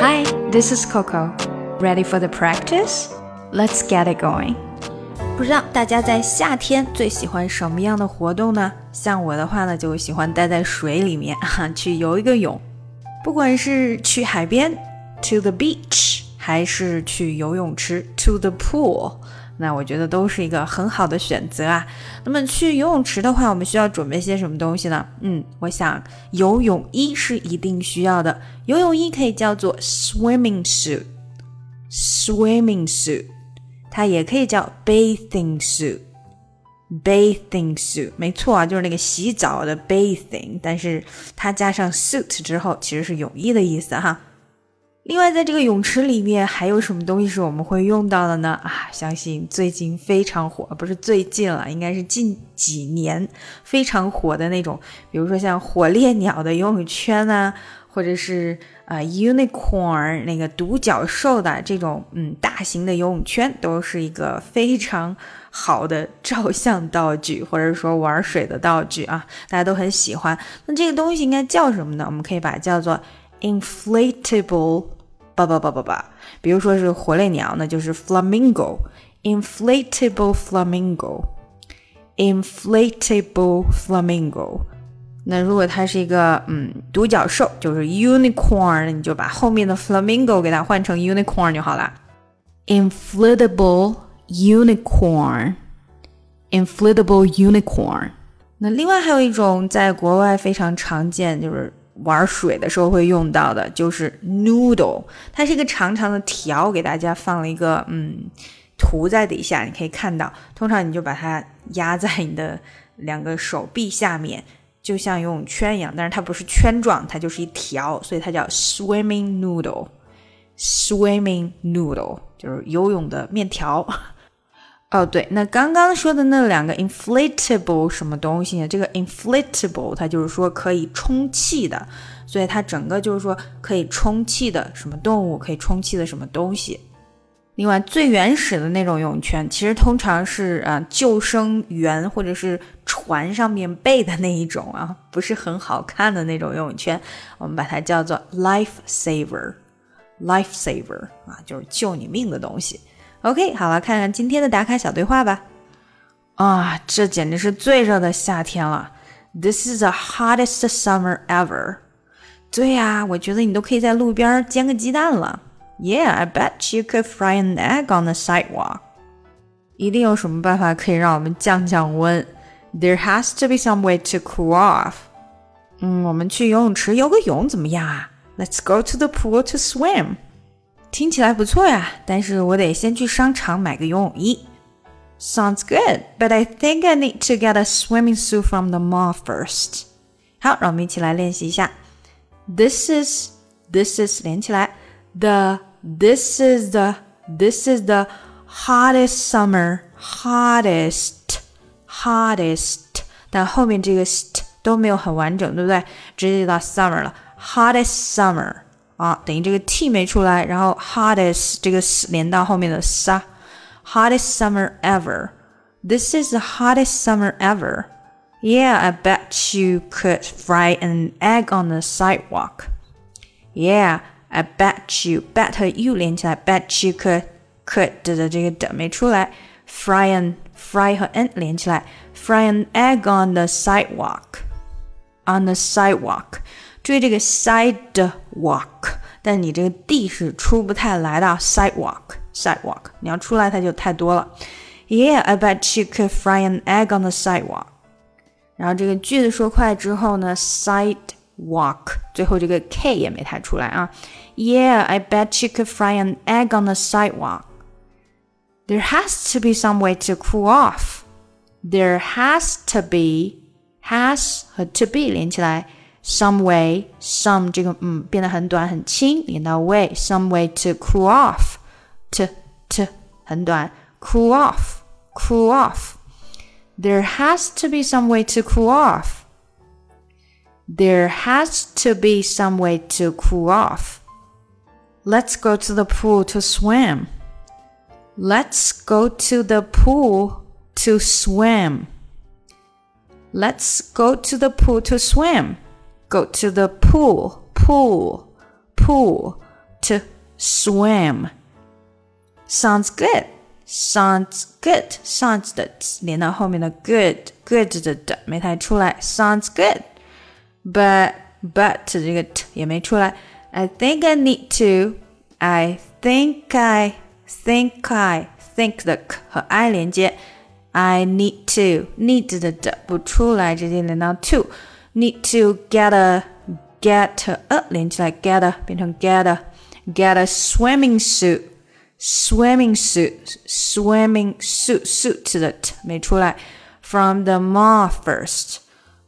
Hi, this is Coco. Ready for the practice? Let's get it going. 不知道大家在夏天最喜欢什么样的活动呢？像我的话呢，就喜欢待在水里面哈，去游一个泳。不管是去海边，to the beach，还是去游泳池，to the pool。 那我觉得都是一个很好的选择啊。那么去游泳池的话，我们需要准备些什么东西呢？嗯，我想游泳衣是一定需要的。游泳衣可以叫做 swimming suit，swimming suit，它也可以叫 bathing suit，bathing suit，没错啊，就是那个洗澡的 bathing，但是它加上 suit 之后，其实是泳衣的意思哈。另外，在这个泳池里面还有什么东西是我们会用到的呢？啊，相信最近非常火，不是最近了，应该是近几年非常火的那种，比如说像火烈鸟的游泳圈啊，或者是啊 unicorn 那个独角兽的这种嗯大型的游泳圈，都是一个非常好的照相道具，或者说玩水的道具啊，大家都很喜欢。那这个东西应该叫什么呢？我们可以把它叫做。inflatable，叭叭叭叭叭，比如说是火烈鸟，那就是 flamingo，inflatable flamingo，inflatable flamingo。那如果它是一个嗯独角兽，就是 unicorn，你就把后面的 flamingo 给它换成 unicorn 就好了。inflatable unicorn，inflatable unicorn。那另外还有一种在国外非常常见，就是。 玩水的时候会用到的就是 noodle，它是一个长长的条，给大家放了一个嗯图在底下，你可以看到。通常你就把它压在你的两个手臂下面，就像游泳圈一样，但是它不是圈状，它就是一条，所以它叫 swimming noodle。swimming noodle 就是游泳的面条。哦，对，那刚刚说的那两个 inflatable 什么东西呢？这个 inflatable 它就是说可以充气的，所以它整个就是说可以充气的什么动物，可以充气的什么东西。另外，最原始的那种游泳圈，其实通常是啊救生员或者是船上面备的那一种啊，不是很好看的那种游泳圈，我们把它叫做 life saver，life saver 啊，就是救你命的东西。OK，好了，看看今天的打卡小对话吧。啊，这简直是最热的夏天了。This is the hottest summer ever。对呀，我觉得你都可以在路边煎个鸡蛋了。Yeah, I bet you could fry an egg on the sidewalk。一定有什么办法可以让我们降降温。There has to be some way to cool off。嗯，我们去游泳池游个泳怎么样啊？Let's go to the pool to swim。 听起来不错呀，但是我得先去商场买个游泳衣。Sounds good, but I think I need to get a swimming suit from the mall first. 好，让我们一起来练习一下。This is, this is 连起来。The, this is the, this is the hottest summer, hottest, hottest。但后面这个 st 都没有很完整，对不对？直接就到 summer 了。Hottest summer。 啊，等于这个 t 没出来，然后 hottest 这个 s 连到后面的 sa。Hottest summer ever. This is the hottest summer ever. Yeah, I bet you could fry an egg on the sidewalk. Yeah, I bet you bet 和 you 连起来，bet you could could 的这个的没出来，fry an fry 和 n 连起来，fry an egg on the sidewalk. On the sidewalk. 注意这个 sidewalk，但你这个 d 是出不太来的 sidewalk sidewalk，你要出来它就太多了。Yeah, I bet you could fry an egg on the sidewalk。然后这个句子说快之后呢，sidewalk 最后这个 k 也没太出来啊。Yeah, I bet you could fry an egg on the sidewalk. There has to be some way to cool off. There has to be has 和 to be 连起来。 some way some 这个嗯变得很短很轻，连到 way some way to cool off to to 很短 cool off cool off. There has to be some way to cool off. There has to be some way to cool off. Let's go to the pool to swim. Let's go to the pool to swim. Let's go to the pool to swim. Go to the pool, pool, pool, to swim. Sounds good. Sounds good. Sounds 的连到后面的 good good 的的没太出来。Sounds good. But but 这个 t 也没出来。I think I need to. I think I think I think 的 k 和 I 连接。I need to need 的的不出来，直接连到 to。 Need to get a get a 连起来 get a 变成 get a get a swimming suit swimming suit swimming suit suit 的 t 没出来。From the mall first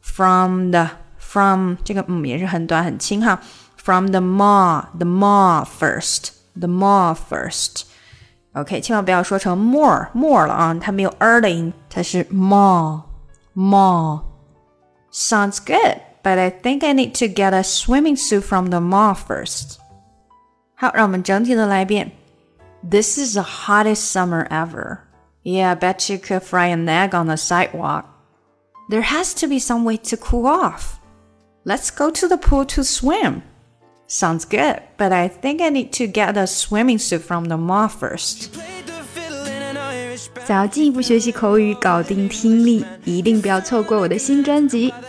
from the from 这个嗯也是很短很轻哈。From the mall the mall first the mall first。OK，千万不要说成 more more 了啊，它没有 er 的音，它是 mall mall。 Sounds good, but I think I need to get a swimming suit from the mall first. 好，让我们整体的来一遍。This is the hottest summer ever. Yeah, I bet you could fry an egg on the sidewalk. There has to be some way to cool off. Let's go to the pool to swim. Sounds good, but I think I need to get a swimming suit from the mall first. 想要进一步学习口语，搞定听力，一定不要错过我的新专辑《